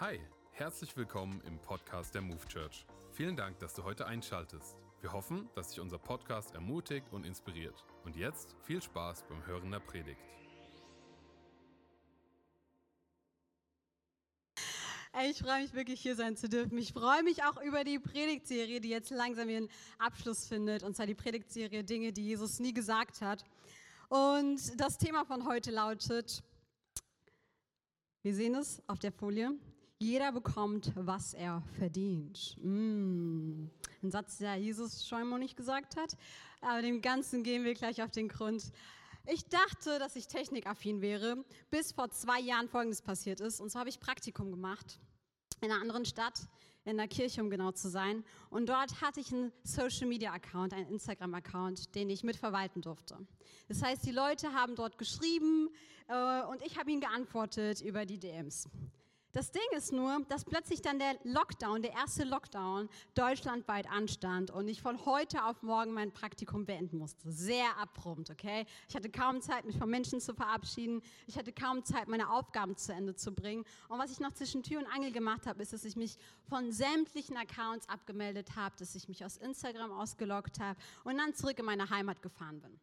Hi, herzlich willkommen im Podcast der Move Church. Vielen Dank, dass du heute einschaltest. Wir hoffen, dass dich unser Podcast ermutigt und inspiriert. Und jetzt viel Spaß beim Hören der Predigt. Ich freue mich wirklich, hier sein zu dürfen. Ich freue mich auch über die Predigtserie, die jetzt langsam ihren Abschluss findet. Und zwar die Predigtserie Dinge, die Jesus nie gesagt hat. Und das Thema von heute lautet, wir sehen es auf der Folie, jeder bekommt, was er verdient. Mm. Ein Satz, der Jesus scheinbar nicht gesagt hat, aber dem Ganzen gehen wir gleich auf den Grund. Ich dachte, dass ich technikaffin wäre, bis vor zwei Jahren Folgendes passiert ist. Und zwar habe ich Praktikum gemacht in einer anderen Stadt, in der Kirche, um genau zu sein. Und dort hatte ich einen Social-Media-Account, einen Instagram-Account, den ich mitverwalten durfte. Das heißt, die Leute haben dort geschrieben äh, und ich habe ihnen geantwortet über die DMs. Das Ding ist nur, dass plötzlich dann der Lockdown, der erste Lockdown, deutschlandweit anstand und ich von heute auf morgen mein Praktikum beenden musste. Sehr abrupt, okay? Ich hatte kaum Zeit, mich von Menschen zu verabschieden. Ich hatte kaum Zeit, meine Aufgaben zu Ende zu bringen. Und was ich noch zwischen Tür und Angel gemacht habe, ist, dass ich mich von sämtlichen Accounts abgemeldet habe, dass ich mich aus Instagram ausgeloggt habe und dann zurück in meine Heimat gefahren bin.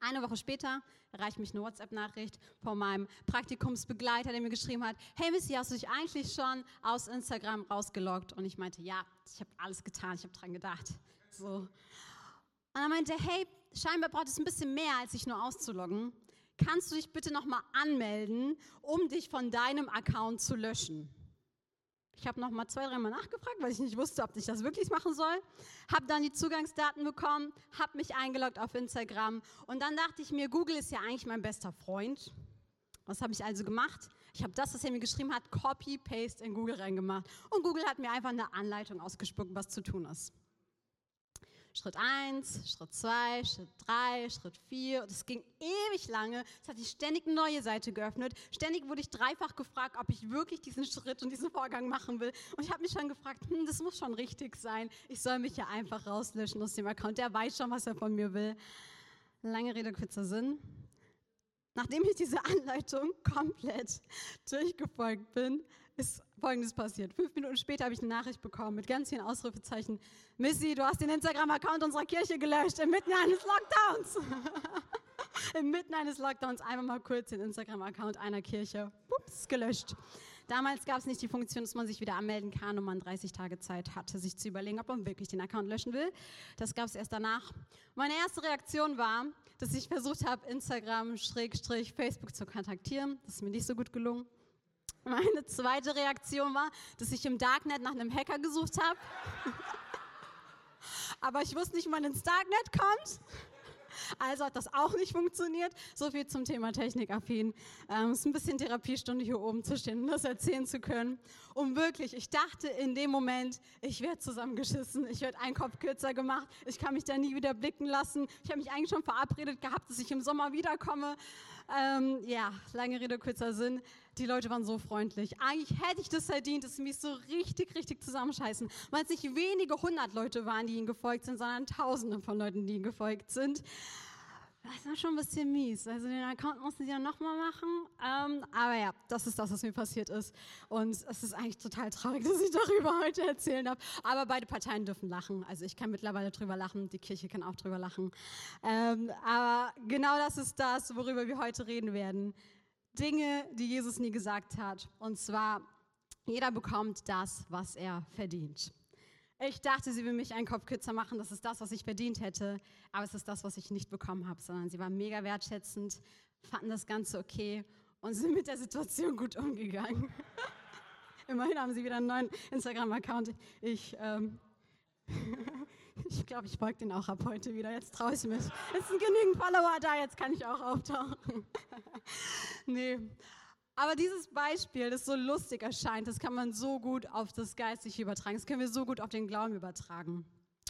Eine Woche später erreicht mich eine WhatsApp-Nachricht von meinem Praktikumsbegleiter, der mir geschrieben hat, hey Missy, hast du dich eigentlich schon aus Instagram rausgeloggt? Und ich meinte, ja, ich habe alles getan, ich habe dran gedacht. So. Und er meinte, hey, scheinbar braucht es ein bisschen mehr, als sich nur auszuloggen. Kannst du dich bitte nochmal anmelden, um dich von deinem Account zu löschen? Ich habe noch mal zwei, dreimal nachgefragt, weil ich nicht wusste, ob ich das wirklich machen soll. Habe dann die Zugangsdaten bekommen, habe mich eingeloggt auf Instagram und dann dachte ich mir, Google ist ja eigentlich mein bester Freund. Was habe ich also gemacht? Ich habe das, was er mir geschrieben hat, Copy-Paste in Google reingemacht. Und Google hat mir einfach eine Anleitung ausgespuckt, was zu tun ist. Schritt 1, Schritt 2, Schritt 3, Schritt 4. Das ging ewig lange. Es hat sich ständig eine neue Seite geöffnet. Ständig wurde ich dreifach gefragt, ob ich wirklich diesen Schritt und diesen Vorgang machen will. Und ich habe mich schon gefragt, hm, das muss schon richtig sein. Ich soll mich ja einfach rauslöschen aus dem Account. Der weiß schon, was er von mir will. Lange Rede, kurzer Sinn. Nachdem ich diese Anleitung komplett durchgefolgt bin, ist Folgendes passiert. Fünf Minuten später habe ich eine Nachricht bekommen mit ganz vielen Ausrufezeichen. Missy, du hast den Instagram-Account unserer Kirche gelöscht, inmitten eines Lockdowns. inmitten eines Lockdowns einfach mal kurz den Instagram-Account einer Kirche. Ups, gelöscht. Damals gab es nicht die Funktion, dass man sich wieder anmelden kann und man 30 Tage Zeit hatte, sich zu überlegen, ob man wirklich den Account löschen will. Das gab es erst danach. Meine erste Reaktion war, dass ich versucht habe, Instagram-Facebook zu kontaktieren. Das ist mir nicht so gut gelungen. Meine zweite Reaktion war, dass ich im Darknet nach einem Hacker gesucht habe. Aber ich wusste nicht, man ins Darknet kommt. Also hat das auch nicht funktioniert. So viel zum Thema Technikaffin. Ähm, es ist ein bisschen Therapiestunde hier oben zu stehen und das erzählen zu können. Und wirklich, ich dachte in dem Moment, ich werde zusammengeschissen, ich werde einen Kopf kürzer gemacht, ich kann mich da nie wieder blicken lassen. Ich habe mich eigentlich schon verabredet gehabt, dass ich im Sommer wiederkomme. Ähm, ja, lange Rede, kurzer Sinn. Die Leute waren so freundlich. Eigentlich hätte ich das verdient, dass sie mich so richtig, richtig zusammenscheißen. Weil es nicht wenige hundert Leute waren, die ihnen gefolgt sind, sondern tausende von Leuten, die ihnen gefolgt sind. Das war schon ein bisschen mies. Also den Account mussten sie ja nochmal machen. Ähm, aber ja, das ist das, was mir passiert ist. Und es ist eigentlich total traurig, dass ich darüber heute erzählen darf. Aber beide Parteien dürfen lachen. Also ich kann mittlerweile drüber lachen, die Kirche kann auch drüber lachen. Ähm, aber genau das ist das, worüber wir heute reden werden. Dinge, die Jesus nie gesagt hat. Und zwar, jeder bekommt das, was er verdient. Ich dachte, sie will mich einen Kopf kürzer machen. Das ist das, was ich verdient hätte. Aber es ist das, was ich nicht bekommen habe, sondern sie waren mega wertschätzend, fanden das Ganze okay und sind mit der Situation gut umgegangen. Immerhin haben sie wieder einen neuen Instagram-Account. Ich, ähm, ich glaube, ich folge den auch ab heute wieder. Jetzt traue ich mich. Es sind genügend Follower da, jetzt kann ich auch auftauchen. nee. Aber dieses Beispiel, das so lustig erscheint, das kann man so gut auf das Geistliche übertragen. Das können wir so gut auf den Glauben übertragen.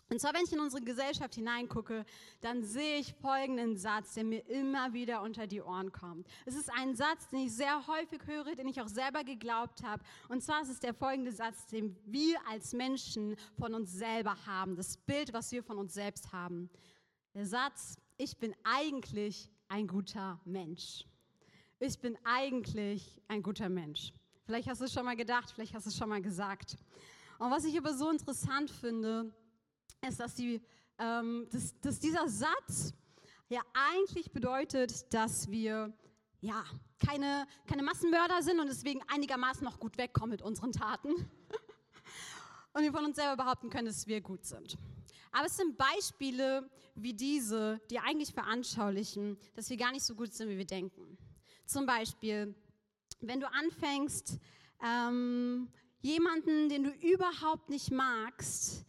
Und zwar, wenn ich in unsere Gesellschaft hineingucke, dann sehe ich folgenden Satz, der mir immer wieder unter die Ohren kommt. Es ist ein Satz, den ich sehr häufig höre, den ich auch selber geglaubt habe. Und zwar ist es der folgende Satz, den wir als Menschen von uns selber haben. Das Bild, was wir von uns selbst haben. Der Satz, ich bin eigentlich ein guter Mensch ich bin eigentlich ein guter Mensch. Vielleicht hast du es schon mal gedacht, vielleicht hast du es schon mal gesagt. Und was ich aber so interessant finde, ist, dass, die, ähm, dass, dass dieser Satz ja eigentlich bedeutet, dass wir ja, keine, keine Massenmörder sind und deswegen einigermaßen noch gut wegkommen mit unseren Taten. Und wir von uns selber behaupten können, dass wir gut sind. Aber es sind Beispiele wie diese, die eigentlich veranschaulichen, dass wir gar nicht so gut sind, wie wir denken. Zum Beispiel, wenn du anfängst, ähm, jemanden, den du überhaupt nicht magst,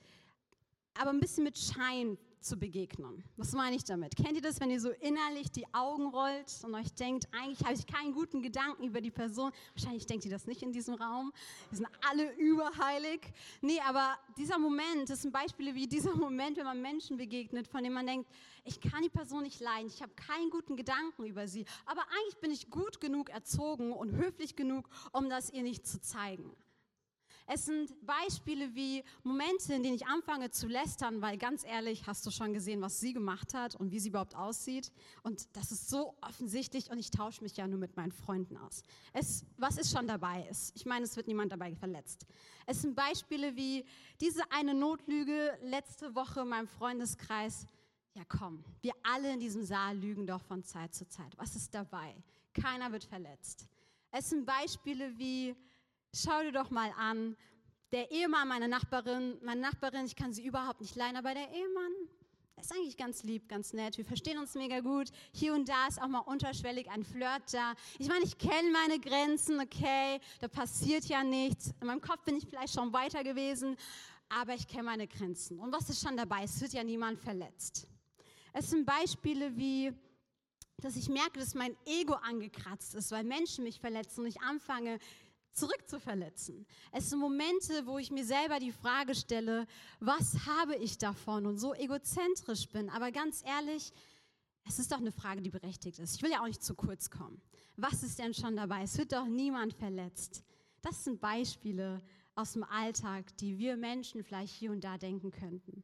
aber ein bisschen mit Schein zu begegnen. Was meine ich damit? Kennt ihr das, wenn ihr so innerlich die Augen rollt und euch denkt, eigentlich habe ich keinen guten Gedanken über die Person? Wahrscheinlich denkt ihr das nicht in diesem Raum. Wir sind alle überheilig. Nee, aber dieser Moment, das sind Beispiele wie dieser Moment, wenn man Menschen begegnet, von denen man denkt, ich kann die Person nicht leiden, ich habe keinen guten Gedanken über sie, aber eigentlich bin ich gut genug erzogen und höflich genug, um das ihr nicht zu zeigen. Es sind Beispiele wie Momente, in denen ich anfange zu lästern, weil ganz ehrlich, hast du schon gesehen, was sie gemacht hat und wie sie überhaupt aussieht? Und das ist so offensichtlich und ich tausche mich ja nur mit meinen Freunden aus. Es, was ist schon dabei ist? Ich meine, es wird niemand dabei verletzt. Es sind Beispiele wie diese eine Notlüge letzte Woche in meinem Freundeskreis. Ja, komm, wir alle in diesem Saal lügen doch von Zeit zu Zeit. Was ist dabei? Keiner wird verletzt. Es sind Beispiele wie schau dir doch mal an, der Ehemann meiner Nachbarin, meine Nachbarin, ich kann sie überhaupt nicht leiden, aber der Ehemann ist eigentlich ganz lieb, ganz nett. Wir verstehen uns mega gut. Hier und da ist auch mal unterschwellig ein Flirt da. Ich meine, ich kenne meine Grenzen, okay, da passiert ja nichts. In meinem Kopf bin ich vielleicht schon weiter gewesen, aber ich kenne meine Grenzen. Und was ist schon dabei? Es wird ja niemand verletzt. Es sind Beispiele wie, dass ich merke, dass mein Ego angekratzt ist, weil Menschen mich verletzen und ich anfange, zurückzuverletzen. Es sind Momente, wo ich mir selber die Frage stelle, was habe ich davon und so egozentrisch bin. Aber ganz ehrlich, es ist doch eine Frage, die berechtigt ist. Ich will ja auch nicht zu kurz kommen. Was ist denn schon dabei? Es wird doch niemand verletzt. Das sind Beispiele aus dem Alltag, die wir Menschen vielleicht hier und da denken könnten.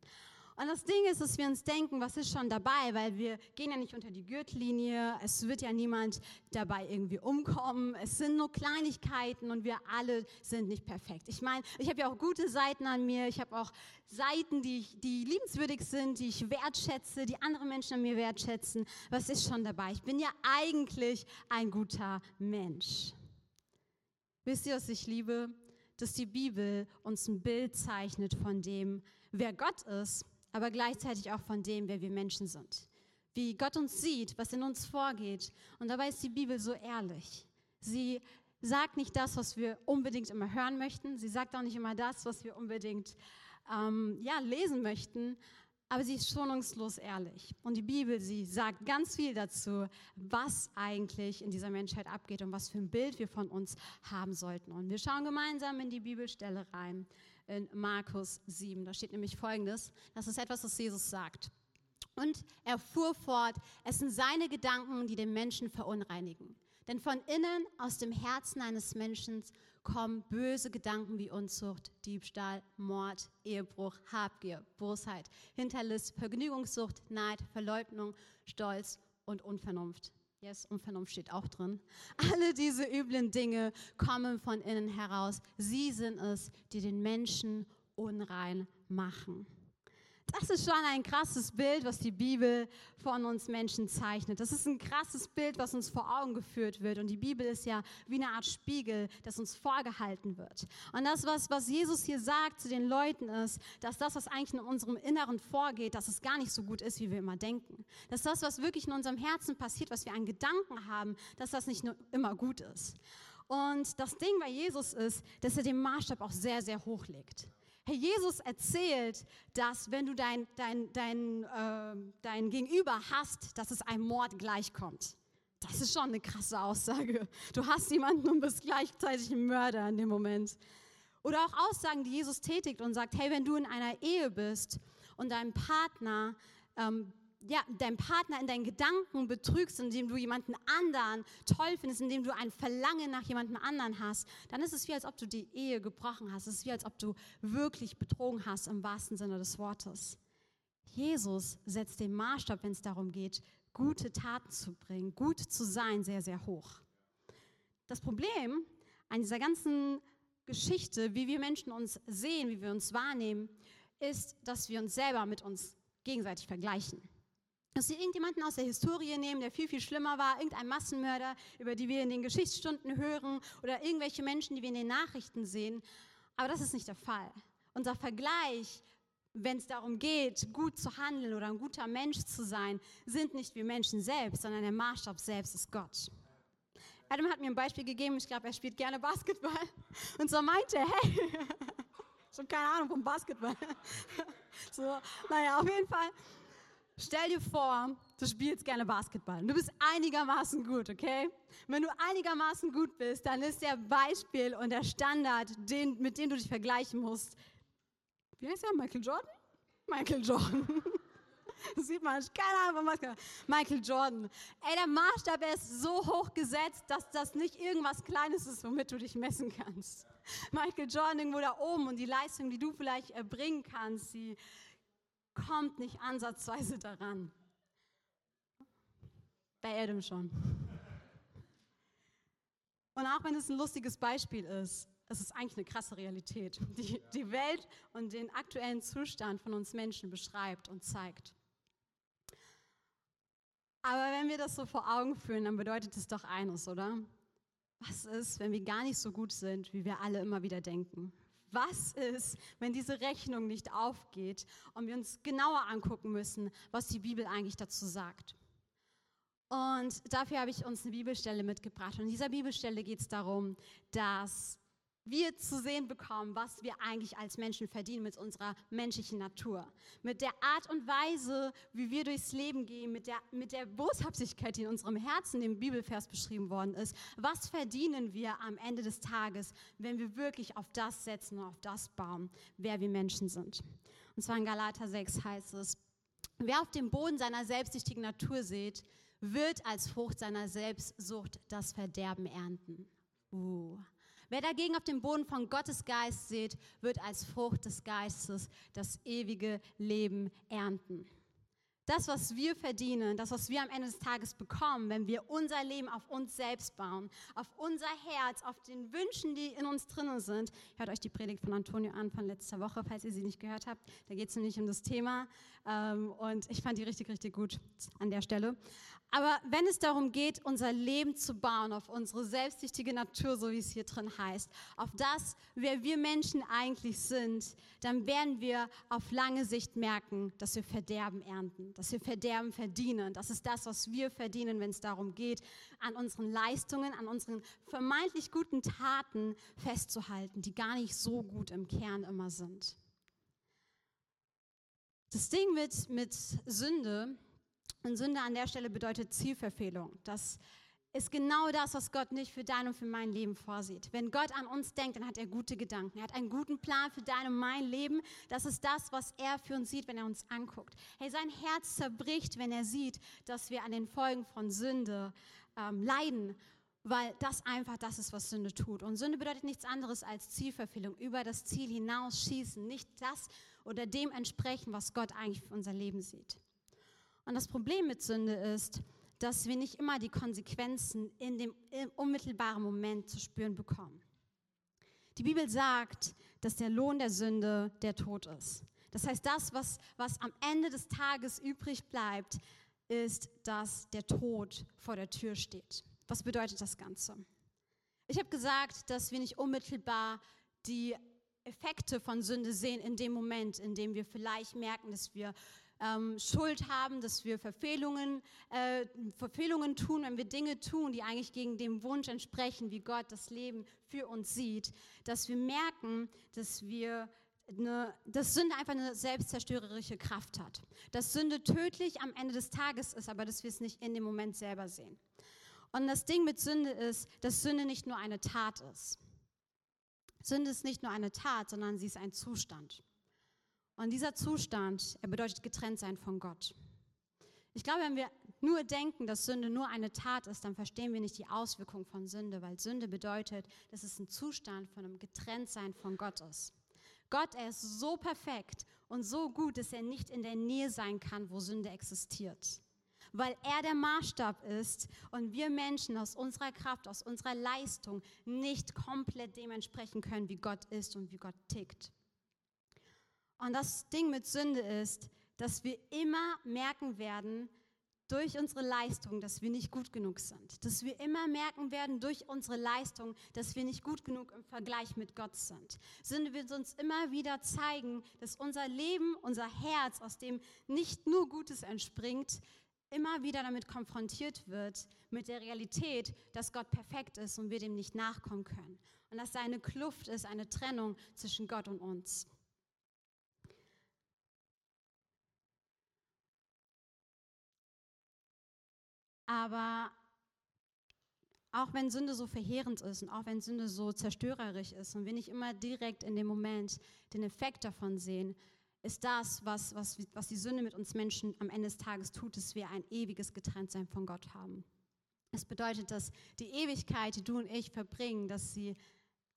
Und das Ding ist, dass wir uns denken, was ist schon dabei, weil wir gehen ja nicht unter die Gürtellinie, es wird ja niemand dabei irgendwie umkommen, es sind nur Kleinigkeiten und wir alle sind nicht perfekt. Ich meine, ich habe ja auch gute Seiten an mir, ich habe auch Seiten, die, die liebenswürdig sind, die ich wertschätze, die andere Menschen an mir wertschätzen. Was ist schon dabei? Ich bin ja eigentlich ein guter Mensch. Wisst ihr, was ich liebe? Dass die Bibel uns ein Bild zeichnet von dem, wer Gott ist aber gleichzeitig auch von dem, wer wir Menschen sind. Wie Gott uns sieht, was in uns vorgeht. Und dabei ist die Bibel so ehrlich. Sie sagt nicht das, was wir unbedingt immer hören möchten. Sie sagt auch nicht immer das, was wir unbedingt ähm, ja, lesen möchten. Aber sie ist schonungslos ehrlich. Und die Bibel, sie sagt ganz viel dazu, was eigentlich in dieser Menschheit abgeht und was für ein Bild wir von uns haben sollten. Und wir schauen gemeinsam in die Bibelstelle rein in Markus 7. Da steht nämlich Folgendes. Das ist etwas, was Jesus sagt. Und er fuhr fort, es sind seine Gedanken, die den Menschen verunreinigen. Denn von innen, aus dem Herzen eines Menschen, kommen böse Gedanken wie Unzucht, Diebstahl, Mord, Ehebruch, Habgier, Bosheit, Hinterlist, Vergnügungssucht, Neid, Verleugnung, Stolz und Unvernunft. Yes, Unvernunft steht auch drin. Alle diese üblen Dinge kommen von innen heraus. Sie sind es, die den Menschen unrein machen. Das ist schon ein krasses Bild, was die Bibel von uns Menschen zeichnet. Das ist ein krasses Bild, was uns vor Augen geführt wird. Und die Bibel ist ja wie eine Art Spiegel, das uns vorgehalten wird. Und das, was, was Jesus hier sagt zu den Leuten, ist, dass das, was eigentlich in unserem Inneren vorgeht, dass es gar nicht so gut ist, wie wir immer denken. Dass das, was wirklich in unserem Herzen passiert, was wir an Gedanken haben, dass das nicht nur immer gut ist. Und das Ding bei Jesus ist, dass er den Maßstab auch sehr, sehr hoch legt. Herr Jesus erzählt, dass wenn du dein, dein, dein, äh, dein Gegenüber hast, dass es einem Mord gleichkommt. Das ist schon eine krasse Aussage. Du hast jemanden und bist gleichzeitig ein Mörder in dem Moment. Oder auch Aussagen, die Jesus tätigt und sagt, hey, wenn du in einer Ehe bist und dein Partner ähm, ja, deinen Partner in deinen Gedanken betrügst, indem du jemanden anderen toll findest, indem du ein Verlangen nach jemandem anderen hast, dann ist es wie, als ob du die Ehe gebrochen hast. Es ist wie, als ob du wirklich betrogen hast im wahrsten Sinne des Wortes. Jesus setzt den Maßstab, wenn es darum geht, gute Taten zu bringen, gut zu sein, sehr, sehr hoch. Das Problem an dieser ganzen Geschichte, wie wir Menschen uns sehen, wie wir uns wahrnehmen, ist, dass wir uns selber mit uns gegenseitig vergleichen. Dass wir irgendjemanden aus der Historie nehmen, der viel, viel schlimmer war, irgendein Massenmörder, über die wir in den Geschichtsstunden hören oder irgendwelche Menschen, die wir in den Nachrichten sehen. Aber das ist nicht der Fall. Unser Vergleich, wenn es darum geht, gut zu handeln oder ein guter Mensch zu sein, sind nicht wir Menschen selbst, sondern der Maßstab selbst ist Gott. Adam hat mir ein Beispiel gegeben, ich glaube, er spielt gerne Basketball. Und so meinte er, hey, habe keine Ahnung vom Basketball. So, naja, auf jeden Fall, stell dir vor, du spielst gerne Basketball. Du bist einigermaßen gut, okay? Wenn du einigermaßen gut bist, dann ist der Beispiel und der Standard, den, mit dem du dich vergleichen musst, wie heißt er? Michael Jordan? Michael Jordan. Sieht man, keine Ahnung, was. Michael Jordan. Ey, der Maßstab ist so hoch gesetzt, dass das nicht irgendwas Kleines ist, womit du dich messen kannst. Michael Jordan irgendwo da oben und die Leistung, die du vielleicht erbringen kannst, die kommt nicht ansatzweise daran. Bei Adam schon. Und auch wenn es ein lustiges Beispiel ist, es ist eigentlich eine krasse Realität, die die Welt und den aktuellen Zustand von uns Menschen beschreibt und zeigt. Aber wenn wir das so vor Augen führen, dann bedeutet es doch eines, oder? Was ist, wenn wir gar nicht so gut sind, wie wir alle immer wieder denken? Was ist, wenn diese Rechnung nicht aufgeht und wir uns genauer angucken müssen, was die Bibel eigentlich dazu sagt? Und dafür habe ich uns eine Bibelstelle mitgebracht. Und in dieser Bibelstelle geht es darum, dass wir zu sehen bekommen, was wir eigentlich als Menschen verdienen mit unserer menschlichen Natur. Mit der Art und Weise, wie wir durchs Leben gehen, mit der, mit der Boshaftigkeit, die in unserem Herzen im Bibelvers beschrieben worden ist. Was verdienen wir am Ende des Tages, wenn wir wirklich auf das setzen und auf das bauen, wer wir Menschen sind? Und zwar in Galater 6 heißt es, wer auf dem Boden seiner selbstsüchtigen Natur sät, wird als Frucht seiner Selbstsucht das Verderben ernten. Uh. Wer dagegen auf dem Boden von Gottes Geist sät, wird als Frucht des Geistes das ewige Leben ernten. Das, was wir verdienen, das, was wir am Ende des Tages bekommen, wenn wir unser Leben auf uns selbst bauen, auf unser Herz, auf den Wünschen, die in uns drinnen sind. Hört euch die Predigt von Antonio an von letzter Woche, falls ihr sie nicht gehört habt. Da geht es nämlich um das Thema. Ähm, und ich fand die richtig, richtig gut an der Stelle. Aber wenn es darum geht, unser Leben zu bauen, auf unsere selbstsüchtige Natur, so wie es hier drin heißt, auf das, wer wir Menschen eigentlich sind, dann werden wir auf lange Sicht merken, dass wir Verderben ernten, dass wir Verderben verdienen. Das ist das, was wir verdienen, wenn es darum geht, an unseren Leistungen, an unseren vermeintlich guten Taten festzuhalten, die gar nicht so gut im Kern immer sind. Das Ding mit, mit Sünde und Sünde an der Stelle bedeutet Zielverfehlung. Das ist genau das, was Gott nicht für dein und für mein Leben vorsieht. Wenn Gott an uns denkt, dann hat er gute Gedanken. Er hat einen guten Plan für dein und mein Leben. Das ist das, was er für uns sieht, wenn er uns anguckt. Hey, sein Herz zerbricht, wenn er sieht, dass wir an den Folgen von Sünde ähm, leiden, weil das einfach das ist, was Sünde tut. Und Sünde bedeutet nichts anderes als Zielverfehlung, über das Ziel hinausschießen, nicht das oder dem entsprechen, was Gott eigentlich für unser Leben sieht. Und das Problem mit Sünde ist, dass wir nicht immer die Konsequenzen in dem unmittelbaren Moment zu spüren bekommen. Die Bibel sagt, dass der Lohn der Sünde der Tod ist. Das heißt, das, was, was am Ende des Tages übrig bleibt, ist, dass der Tod vor der Tür steht. Was bedeutet das Ganze? Ich habe gesagt, dass wir nicht unmittelbar die Effekte von Sünde sehen in dem Moment, in dem wir vielleicht merken, dass wir ähm, Schuld haben, dass wir Verfehlungen, äh, Verfehlungen tun, wenn wir Dinge tun, die eigentlich gegen dem Wunsch entsprechen, wie Gott das Leben für uns sieht, dass wir merken, dass wir eine, dass Sünde einfach eine selbstzerstörerische Kraft hat. Dass Sünde tödlich am Ende des Tages ist, aber dass wir es nicht in dem Moment selber sehen. Und das Ding mit Sünde ist, dass Sünde nicht nur eine Tat ist. Sünde ist nicht nur eine Tat, sondern sie ist ein Zustand. Und dieser Zustand, er bedeutet getrennt sein von Gott. Ich glaube, wenn wir nur denken, dass Sünde nur eine Tat ist, dann verstehen wir nicht die Auswirkung von Sünde, weil Sünde bedeutet, dass es ein Zustand von einem Getrenntsein von Gott ist. Gott, er ist so perfekt und so gut, dass er nicht in der Nähe sein kann, wo Sünde existiert. weil er der Maßstab ist und wir Menschen aus unserer Kraft, aus unserer Leistung nicht komplett dementsprechend können, wie Gott ist und wie Gott tickt. Und das Ding mit Sünde ist, dass wir immer merken werden, durch unsere Leistung, dass wir nicht gut genug sind. Dass wir immer merken werden durch unsere Leistung, dass wir nicht gut genug im Vergleich mit Gott sind. Sünde wird uns immer wieder zeigen, dass unser Leben, unser Herz, aus dem nicht nur Gutes entspringt, immer wieder damit konfrontiert wird, mit der Realität, dass Gott perfekt ist und wir dem nicht nachkommen können. Und dass da eine Kluft ist, eine Trennung zwischen Gott und uns. Aber auch wenn Sünde so verheerend ist und auch wenn Sünde so zerstörerisch ist und wir nicht immer direkt in dem Moment den Effekt davon sehen, ist das, was, was, was die Sünde mit uns Menschen am Ende des Tages tut, dass wir ein ewiges Getrenntsein von Gott haben. Es bedeutet, dass die Ewigkeit, die du und ich verbringen, dass sie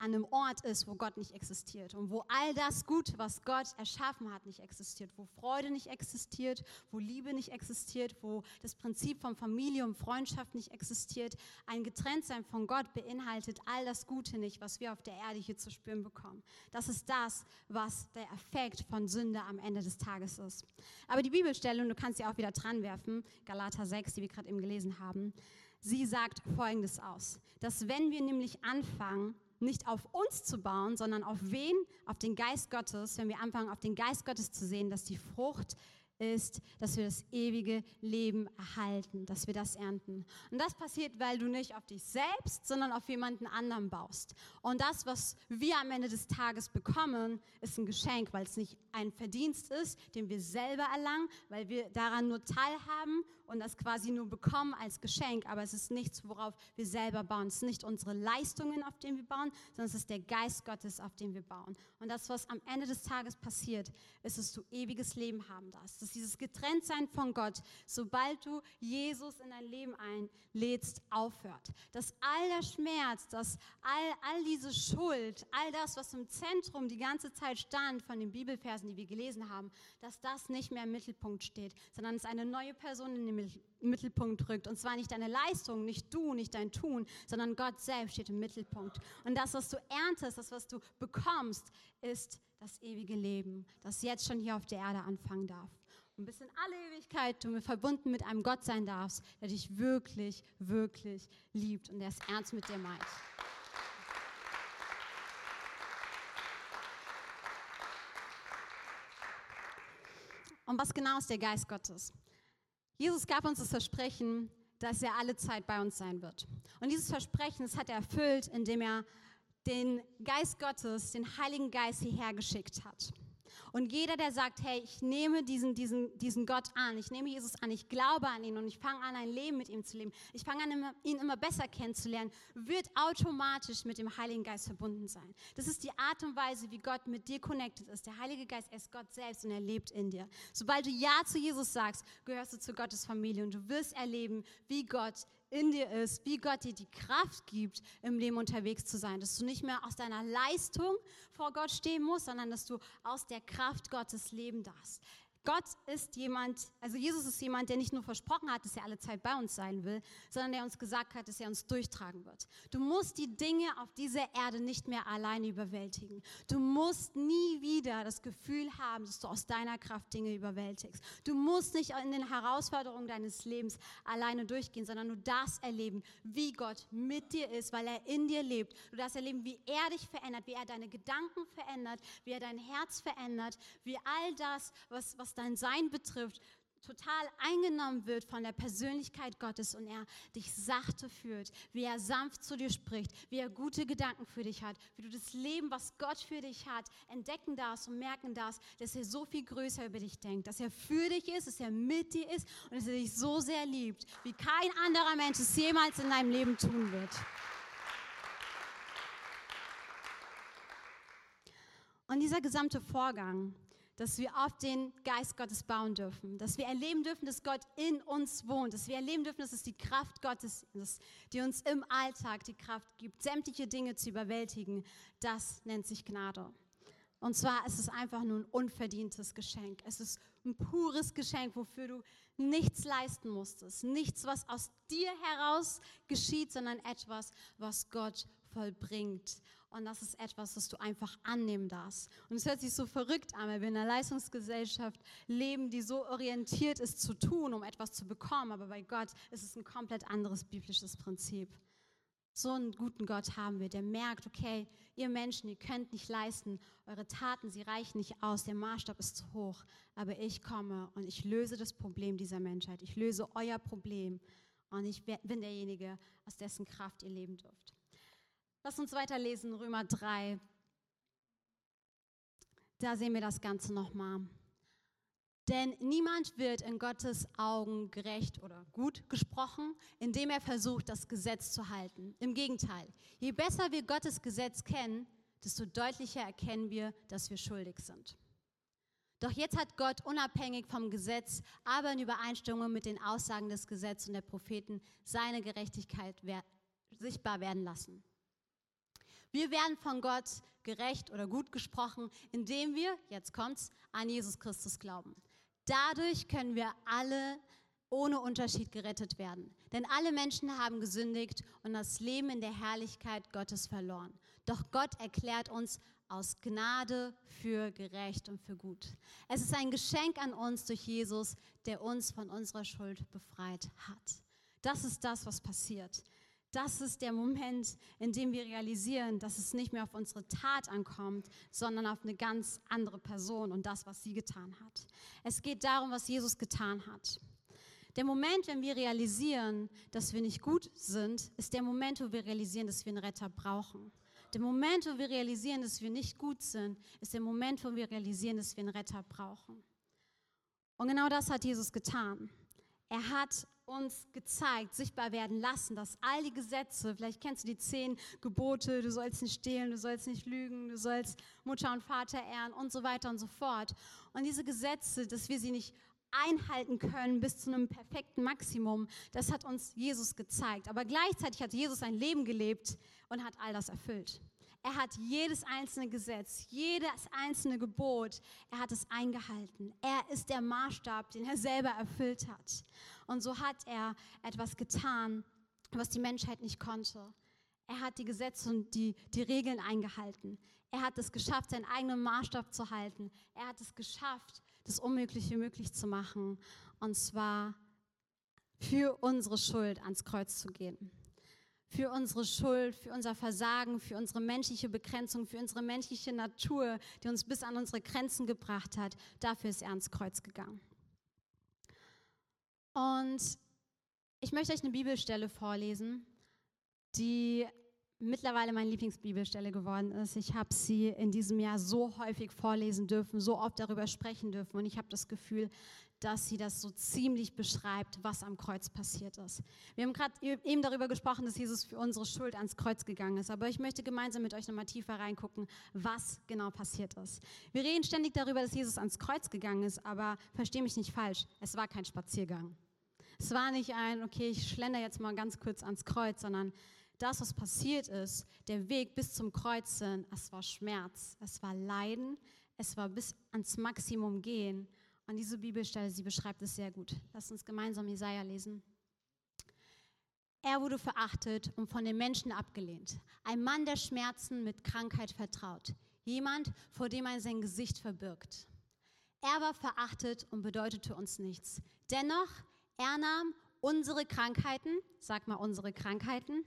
an einem Ort ist, wo Gott nicht existiert und wo all das Gute, was Gott erschaffen hat, nicht existiert, wo Freude nicht existiert, wo Liebe nicht existiert, wo das Prinzip von Familie und Freundschaft nicht existiert. Ein Getrenntsein von Gott beinhaltet all das Gute nicht, was wir auf der Erde hier zu spüren bekommen. Das ist das, was der Effekt von Sünde am Ende des Tages ist. Aber die Bibelstelle, und du kannst sie auch wieder dran werfen, Galater 6, die wir gerade eben gelesen haben, sie sagt Folgendes aus, dass wenn wir nämlich anfangen, nicht auf uns zu bauen, sondern auf wen? Auf den Geist Gottes, wenn wir anfangen, auf den Geist Gottes zu sehen, dass die Frucht ist, dass wir das ewige Leben erhalten, dass wir das ernten. Und das passiert, weil du nicht auf dich selbst, sondern auf jemanden anderen baust. Und das, was wir am Ende des Tages bekommen, ist ein Geschenk, weil es nicht ein Verdienst ist, den wir selber erlangen, weil wir daran nur teilhaben und das quasi nur bekommen als Geschenk, aber es ist nichts, worauf wir selber bauen. Es sind nicht unsere Leistungen, auf denen wir bauen, sondern es ist der Geist Gottes, auf dem wir bauen. Und das, was am Ende des Tages passiert, ist, dass du ewiges Leben haben darfst. Dass dieses Getrenntsein von Gott, sobald du Jesus in dein Leben einlädst, aufhört. Dass all der Schmerz, dass all, all diese Schuld, all das, was im Zentrum die ganze Zeit stand von den Bibelversen, die wir gelesen haben, dass das nicht mehr im Mittelpunkt steht, sondern es eine neue Person in den Mittelpunkt rückt. Und zwar nicht deine Leistung, nicht du, nicht dein Tun, sondern Gott selbst steht im Mittelpunkt. Und das, was du erntest, das, was du bekommst, ist das ewige Leben, das jetzt schon hier auf der Erde anfangen darf. Und bis in alle Ewigkeit du verbunden mit einem Gott sein darfst, der dich wirklich, wirklich liebt und der es ernst mit dir meint. Und was genau ist der Geist Gottes? Jesus gab uns das Versprechen, dass er alle Zeit bei uns sein wird. Und dieses Versprechen, das hat er erfüllt, indem er den Geist Gottes, den Heiligen Geist hierher geschickt hat. Und jeder, der sagt, hey, ich nehme diesen, diesen, diesen Gott an, ich nehme Jesus an, ich glaube an ihn und ich fange an, ein Leben mit ihm zu leben, ich fange an, ihn immer besser kennenzulernen, wird automatisch mit dem Heiligen Geist verbunden sein. Das ist die Art und Weise, wie Gott mit dir connected ist. Der Heilige Geist ist Gott selbst und er lebt in dir. Sobald du Ja zu Jesus sagst, gehörst du zu Gottes Familie und du wirst erleben, wie Gott in dir ist, wie Gott dir die Kraft gibt, im Leben unterwegs zu sein. Dass du nicht mehr aus deiner Leistung vor Gott stehen musst, sondern dass du aus der Kraft Gottes leben darfst. Gott ist jemand, also Jesus ist jemand, der nicht nur versprochen hat, dass er alle Zeit bei uns sein will, sondern der uns gesagt hat, dass er uns durchtragen wird. Du musst die Dinge auf dieser Erde nicht mehr alleine überwältigen. Du musst nie wieder das Gefühl haben, dass du aus deiner Kraft Dinge überwältigst. Du musst nicht in den Herausforderungen deines Lebens alleine durchgehen, sondern du darfst erleben, wie Gott mit dir ist, weil er in dir lebt. Du darfst erleben, wie er dich verändert, wie er deine Gedanken verändert, wie er dein Herz verändert, wie all das, was, was dein Sein betrifft, total eingenommen wird von der Persönlichkeit Gottes und er dich sachte führt, wie er sanft zu dir spricht, wie er gute Gedanken für dich hat, wie du das Leben, was Gott für dich hat, entdecken darfst und merken darfst, dass er so viel größer über dich denkt, dass er für dich ist, dass er mit dir ist und dass er dich so sehr liebt, wie kein anderer Mensch es jemals in deinem Leben tun wird. Und dieser gesamte Vorgang, dass wir auf den Geist Gottes bauen dürfen, dass wir erleben dürfen, dass Gott in uns wohnt, dass wir erleben dürfen, dass es die Kraft Gottes ist, die uns im Alltag die Kraft gibt, sämtliche Dinge zu überwältigen. Das nennt sich Gnade. Und zwar ist es einfach nur ein unverdientes Geschenk. Es ist ein pures Geschenk, wofür du nichts leisten musstest, nichts, was aus dir heraus geschieht, sondern etwas, was Gott vollbringt. Und das ist etwas, das du einfach annehmen darfst. Und es hört sich so verrückt an, weil wir in einer Leistungsgesellschaft leben, die so orientiert ist zu tun, um etwas zu bekommen. Aber bei Gott ist es ein komplett anderes biblisches Prinzip. So einen guten Gott haben wir, der merkt, okay, ihr Menschen, ihr könnt nicht leisten, eure Taten, sie reichen nicht aus, der Maßstab ist zu hoch, aber ich komme und ich löse das Problem dieser Menschheit, ich löse euer Problem und ich bin derjenige, aus dessen Kraft ihr leben dürft. Lass uns weiterlesen, Römer 3. Da sehen wir das Ganze nochmal. Denn niemand wird in Gottes Augen gerecht oder gut gesprochen, indem er versucht, das Gesetz zu halten. Im Gegenteil, je besser wir Gottes Gesetz kennen, desto deutlicher erkennen wir, dass wir schuldig sind. Doch jetzt hat Gott unabhängig vom Gesetz, aber in Übereinstimmung mit den Aussagen des Gesetzes und der Propheten seine Gerechtigkeit sichtbar werden lassen. Wir werden von Gott gerecht oder gut gesprochen, indem wir, jetzt kommt's, an Jesus Christus glauben. Dadurch können wir alle ohne Unterschied gerettet werden. Denn alle Menschen haben gesündigt und das Leben in der Herrlichkeit Gottes verloren. Doch Gott erklärt uns aus Gnade für gerecht und für gut. Es ist ein Geschenk an uns durch Jesus, der uns von unserer Schuld befreit hat. Das ist das, was passiert. Das ist der Moment, in dem wir realisieren, dass es nicht mehr auf unsere Tat ankommt, sondern auf eine ganz andere Person und das, was sie getan hat. Es geht darum, was Jesus getan hat. Der Moment, wenn wir realisieren, dass wir nicht gut sind, ist der Moment, wo wir realisieren, dass wir einen Retter brauchen. Der Moment, wo wir realisieren, dass wir nicht gut sind, ist der Moment, wo wir realisieren, dass wir einen Retter brauchen. Und genau das hat Jesus getan. Er hat uns gezeigt, sichtbar werden lassen, dass all die Gesetze, vielleicht kennst du die zehn Gebote, du sollst nicht stehlen, du sollst nicht lügen, du sollst Mutter und Vater ehren und so weiter und so fort. Und diese Gesetze, dass wir sie nicht einhalten können bis zu einem perfekten Maximum, das hat uns Jesus gezeigt. Aber gleichzeitig hat Jesus ein Leben gelebt und hat all das erfüllt. Er hat jedes einzelne Gesetz, jedes einzelne Gebot, er hat es eingehalten. Er ist der Maßstab, den er selber erfüllt hat. Und so hat er etwas getan, was die Menschheit nicht konnte. Er hat die Gesetze und die, die Regeln eingehalten. Er hat es geschafft, seinen eigenen Maßstab zu halten. Er hat es geschafft, das Unmögliche möglich zu machen. Und zwar für unsere Schuld ans Kreuz zu gehen für unsere Schuld, für unser Versagen, für unsere menschliche Begrenzung, für unsere menschliche Natur, die uns bis an unsere Grenzen gebracht hat. Dafür ist er ans Kreuz gegangen. Und ich möchte euch eine Bibelstelle vorlesen, die mittlerweile meine Lieblingsbibelstelle geworden ist. Ich habe sie in diesem Jahr so häufig vorlesen dürfen, so oft darüber sprechen dürfen und ich habe das Gefühl, dass sie das so ziemlich beschreibt, was am Kreuz passiert ist. Wir haben gerade eben darüber gesprochen, dass Jesus für unsere Schuld ans Kreuz gegangen ist, aber ich möchte gemeinsam mit euch nochmal tiefer reingucken, was genau passiert ist. Wir reden ständig darüber, dass Jesus ans Kreuz gegangen ist, aber verstehe mich nicht falsch, es war kein Spaziergang. Es war nicht ein, okay, ich schlender jetzt mal ganz kurz ans Kreuz, sondern das, was passiert ist, der Weg bis zum Kreuz, es war Schmerz, es war Leiden, es war bis ans Maximum gehen und diese Bibelstelle, sie beschreibt es sehr gut. Lass uns gemeinsam Jesaja lesen. Er wurde verachtet und von den Menschen abgelehnt. Ein Mann der Schmerzen mit Krankheit vertraut. Jemand, vor dem er sein Gesicht verbirgt. Er war verachtet und bedeutete uns nichts. Dennoch, er nahm unsere Krankheiten, sag mal unsere Krankheiten,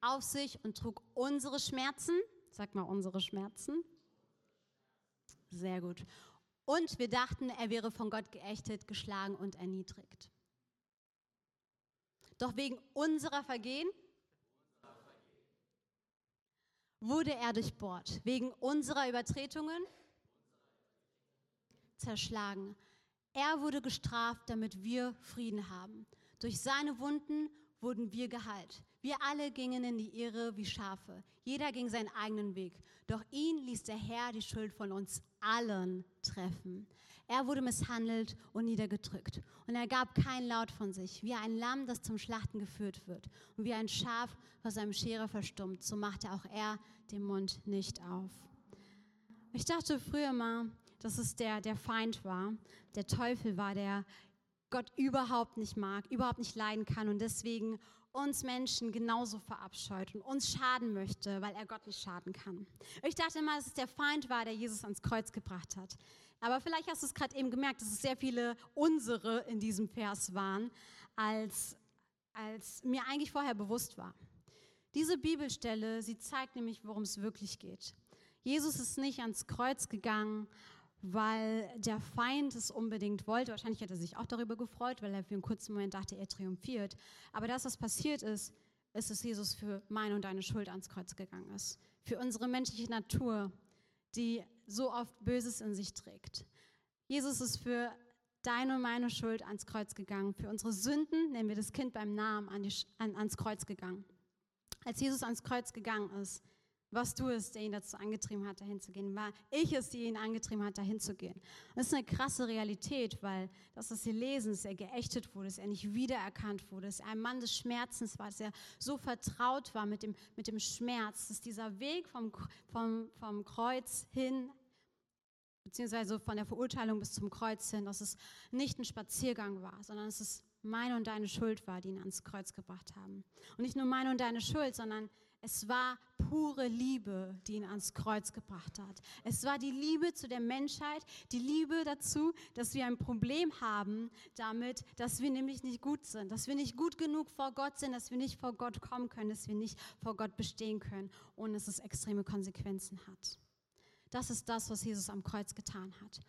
auf sich und trug unsere Schmerzen, sag mal unsere Schmerzen. Sehr gut. Und wir dachten, er wäre von Gott geächtet, geschlagen und erniedrigt. Doch wegen unserer Vergehen wurde er durchbohrt. Wegen unserer Übertretungen zerschlagen. Er wurde gestraft, damit wir Frieden haben. Durch seine Wunden wurden wir geheilt. Wir alle gingen in die Irre wie Schafe. Jeder ging seinen eigenen Weg. Doch ihn ließ der Herr die Schuld von uns allen treffen. Er wurde misshandelt und niedergedrückt. Und er gab kein Laut von sich, wie ein Lamm, das zum Schlachten geführt wird. Und wie ein Schaf, was einem Scherer verstummt, so machte auch er den Mund nicht auf. Ich dachte früher mal, dass es der, der Feind war, der Teufel war, der Gott überhaupt nicht mag, überhaupt nicht leiden kann und deswegen uns Menschen genauso verabscheut und uns schaden möchte, weil er Gott nicht schaden kann. Ich dachte immer, dass es der Feind war, der Jesus ans Kreuz gebracht hat. Aber vielleicht hast du es gerade eben gemerkt, dass es sehr viele unsere in diesem Vers waren, als, als mir eigentlich vorher bewusst war. Diese Bibelstelle, sie zeigt nämlich, worum es wirklich geht. Jesus ist nicht ans Kreuz gegangen, weil der Feind es unbedingt wollte. Wahrscheinlich hätte er sich auch darüber gefreut, weil er für einen kurzen Moment dachte, er triumphiert. Aber das, was passiert ist, ist, dass Jesus für meine und deine Schuld ans Kreuz gegangen ist. Für unsere menschliche Natur, die so oft Böses in sich trägt. Jesus ist für deine und meine Schuld ans Kreuz gegangen. Für unsere Sünden, nennen wir das Kind beim Namen, an die, an, ans Kreuz gegangen. Als Jesus ans Kreuz gegangen ist, was du es, der ihn dazu angetrieben hat, dahin zu gehen. War ich es, die ihn angetrieben hat, dahin zu gehen. Das ist eine krasse Realität, weil das, was wir lesen, dass er geächtet wurde, dass er nicht wiedererkannt wurde, dass er ein Mann des Schmerzens war, dass er so vertraut war mit dem, mit dem Schmerz, dass dieser Weg vom, vom, vom Kreuz hin beziehungsweise von der Verurteilung bis zum Kreuz hin, dass es nicht ein Spaziergang war, sondern dass es meine und deine Schuld war, die ihn ans Kreuz gebracht haben. Und nicht nur meine und deine Schuld, sondern es war pure Liebe, die ihn ans Kreuz gebracht hat. Es war die Liebe zu der Menschheit, die Liebe dazu, dass wir ein Problem haben damit, dass wir nämlich nicht gut sind, dass wir nicht gut genug vor Gott sind, dass wir nicht vor Gott kommen können, dass wir nicht vor Gott bestehen können, ohne dass es extreme Konsequenzen hat. Das ist das, was Jesus am Kreuz getan hat.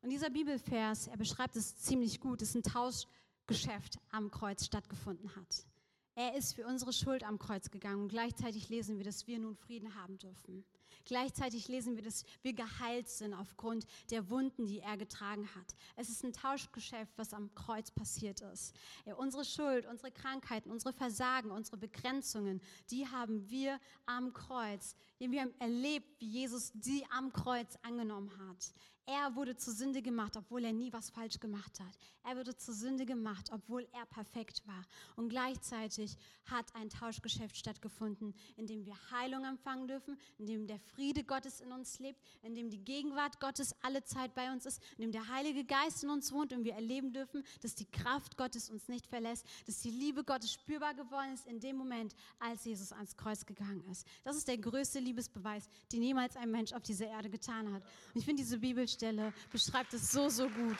Und dieser Bibelvers, er beschreibt es ziemlich gut, dass ein Tauschgeschäft am Kreuz stattgefunden hat. Er ist für unsere Schuld am Kreuz gegangen und gleichzeitig lesen wir, dass wir nun Frieden haben dürfen. Gleichzeitig lesen wir, dass wir geheilt sind aufgrund der Wunden, die er getragen hat. Es ist ein Tauschgeschäft, was am Kreuz passiert ist. Ja, unsere Schuld, unsere Krankheiten, unsere Versagen, unsere Begrenzungen, die haben wir am Kreuz. Wir haben erlebt, wie Jesus die am Kreuz angenommen hat. Er wurde zur Sünde gemacht, obwohl er nie was falsch gemacht hat. Er wurde zur Sünde gemacht, obwohl er perfekt war. Und gleichzeitig hat ein Tauschgeschäft stattgefunden, in dem wir Heilung empfangen dürfen, in dem der Friede Gottes in uns lebt, in dem die Gegenwart Gottes alle Zeit bei uns ist, in dem der Heilige Geist in uns wohnt und wir erleben dürfen, dass die Kraft Gottes uns nicht verlässt, dass die Liebe Gottes spürbar geworden ist in dem Moment, als Jesus ans Kreuz gegangen ist. Das ist der größte Liebesbeweis, den jemals ein Mensch auf dieser Erde getan hat. Und ich finde diese Bibel Bibelstelle beschreibt es so, so gut.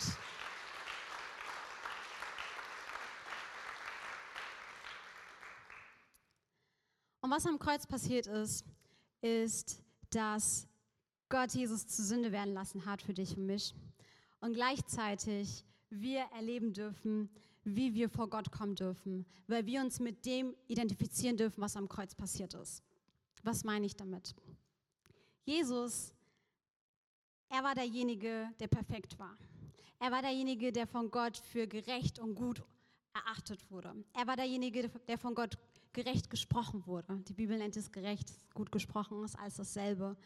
Und was am Kreuz passiert ist, ist, dass Gott Jesus zu Sünde werden lassen hat für dich und mich. Und gleichzeitig wir erleben dürfen, wie wir vor Gott kommen dürfen, weil wir uns mit dem identifizieren dürfen, was am Kreuz passiert ist. Was meine ich damit? Jesus er war derjenige, der perfekt war. Er war derjenige, der von Gott für gerecht und gut erachtet wurde. Er war derjenige, der von Gott gerecht gesprochen wurde. Die Bibel nennt es gerecht, gut gesprochen ist alles dasselbe.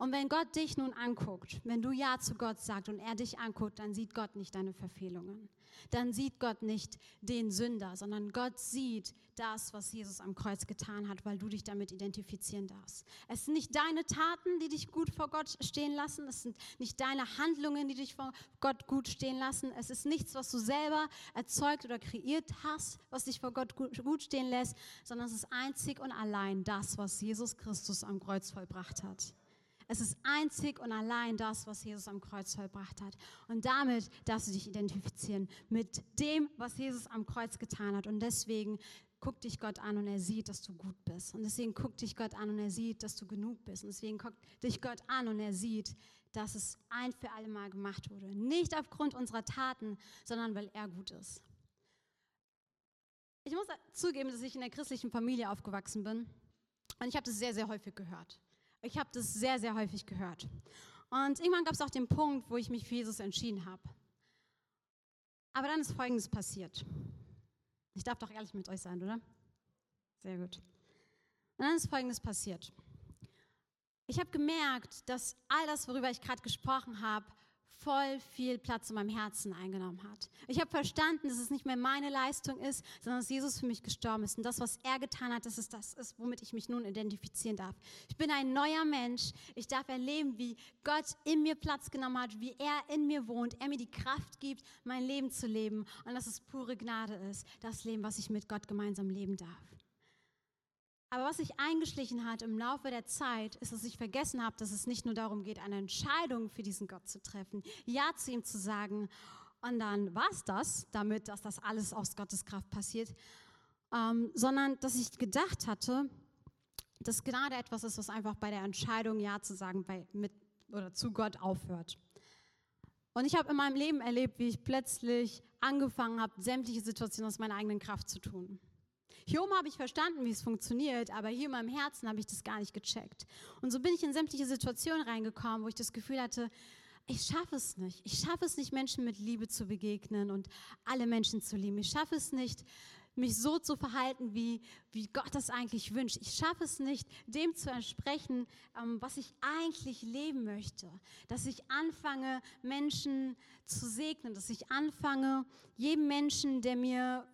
Und wenn Gott dich nun anguckt, wenn du Ja zu Gott sagst und er dich anguckt, dann sieht Gott nicht deine Verfehlungen. Dann sieht Gott nicht den Sünder, sondern Gott sieht das, was Jesus am Kreuz getan hat, weil du dich damit identifizieren darfst. Es sind nicht deine Taten, die dich gut vor Gott stehen lassen. Es sind nicht deine Handlungen, die dich vor Gott gut stehen lassen. Es ist nichts, was du selber erzeugt oder kreiert hast, was dich vor Gott gut stehen lässt, sondern es ist einzig und allein das, was Jesus Christus am Kreuz vollbracht hat. Es ist einzig und allein das, was Jesus am Kreuz vollbracht hat. Und damit darfst du dich identifizieren mit dem, was Jesus am Kreuz getan hat. Und deswegen guckt dich Gott an und er sieht, dass du gut bist. Und deswegen guckt dich Gott an und er sieht, dass du genug bist. Und deswegen guckt dich Gott an und er sieht, dass es ein für alle Mal gemacht wurde. Nicht aufgrund unserer Taten, sondern weil er gut ist. Ich muss zugeben, dass ich in der christlichen Familie aufgewachsen bin. Und ich habe das sehr, sehr häufig gehört. Ich habe das sehr, sehr häufig gehört. Und irgendwann gab es auch den Punkt, wo ich mich für Jesus entschieden habe. Aber dann ist Folgendes passiert. Ich darf doch ehrlich mit euch sein, oder? Sehr gut. Und dann ist Folgendes passiert. Ich habe gemerkt, dass all das, worüber ich gerade gesprochen habe, voll viel Platz in meinem Herzen eingenommen hat. Ich habe verstanden, dass es nicht mehr meine Leistung ist, sondern dass Jesus für mich gestorben ist. Und das, was er getan hat, dass es das ist, womit ich mich nun identifizieren darf. Ich bin ein neuer Mensch. Ich darf erleben, wie Gott in mir Platz genommen hat, wie er in mir wohnt, er mir die Kraft gibt, mein Leben zu leben. Und dass es pure Gnade ist, das Leben, was ich mit Gott gemeinsam leben darf. Aber was sich eingeschlichen hat im Laufe der Zeit, ist, dass ich vergessen habe, dass es nicht nur darum geht, eine Entscheidung für diesen Gott zu treffen, Ja zu ihm zu sagen und dann war es das, damit, dass das alles aus Gottes Kraft passiert, ähm, sondern dass ich gedacht hatte, dass Gnade etwas ist, was einfach bei der Entscheidung Ja zu sagen bei, mit, oder zu Gott aufhört. Und ich habe in meinem Leben erlebt, wie ich plötzlich angefangen habe, sämtliche Situationen aus meiner eigenen Kraft zu tun. Hier oben habe ich verstanden, wie es funktioniert, aber hier in meinem Herzen habe ich das gar nicht gecheckt. Und so bin ich in sämtliche Situationen reingekommen, wo ich das Gefühl hatte, ich schaffe es nicht. Ich schaffe es nicht, Menschen mit Liebe zu begegnen und alle Menschen zu lieben. Ich schaffe es nicht, mich so zu verhalten, wie, wie Gott das eigentlich wünscht. Ich schaffe es nicht, dem zu entsprechen, ähm, was ich eigentlich leben möchte. Dass ich anfange, Menschen zu segnen, dass ich anfange, jedem Menschen, der mir